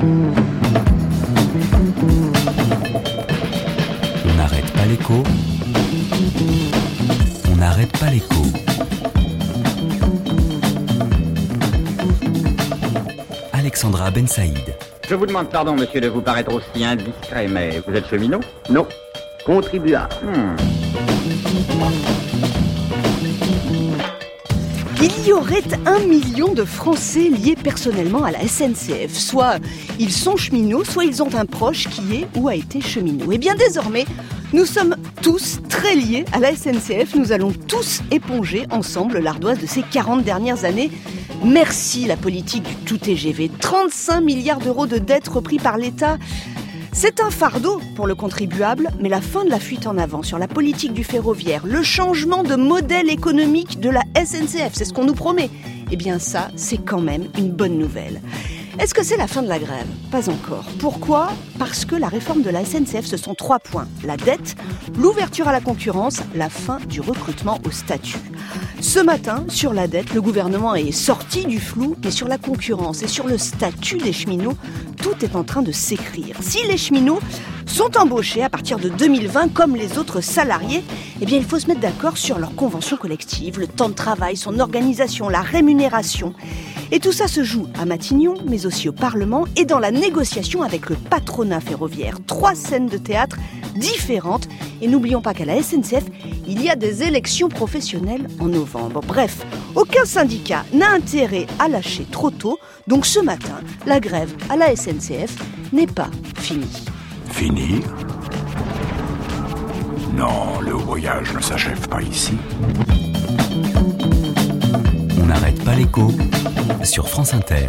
On n'arrête pas l'écho. On n'arrête pas l'écho. Alexandra Ben Saïd. Je vous demande pardon, monsieur, de vous paraître aussi indiscret, mais vous êtes cheminot? Non. Contribuable. Hmm y aurait un million de Français liés personnellement à la SNCF. Soit ils sont cheminots, soit ils ont un proche qui est ou a été cheminot. Et bien désormais, nous sommes tous très liés à la SNCF. Nous allons tous éponger ensemble l'ardoise de ces 40 dernières années. Merci la politique du tout TGV. 35 milliards d'euros de dettes repris par l'État. C'est un fardeau pour le contribuable, mais la fin de la fuite en avant sur la politique du ferroviaire, le changement de modèle économique de la SNCF, c'est ce qu'on nous promet. Eh bien ça, c'est quand même une bonne nouvelle. Est-ce que c'est la fin de la grève Pas encore. Pourquoi Parce que la réforme de la SNCF, ce sont trois points. La dette, l'ouverture à la concurrence, la fin du recrutement au statut. Ce matin, sur la dette, le gouvernement est sorti du flou, mais sur la concurrence et sur le statut des cheminots, tout est en train de s'écrire. Si les cheminots sont embauchés à partir de 2020 comme les autres salariés, eh il faut se mettre d'accord sur leur convention collective, le temps de travail, son organisation, la rémunération. Et tout ça se joue à Matignon, mais aussi au Parlement et dans la négociation avec le patronat ferroviaire. Trois scènes de théâtre différentes. Et n'oublions pas qu'à la SNCF, il y a des élections professionnelles en novembre. Bref, aucun syndicat n'a intérêt à lâcher trop tôt. Donc ce matin, la grève à la SNCF n'est pas finie. Finir Non, le voyage ne s'achève pas ici. N'arrête pas l'écho sur France Inter.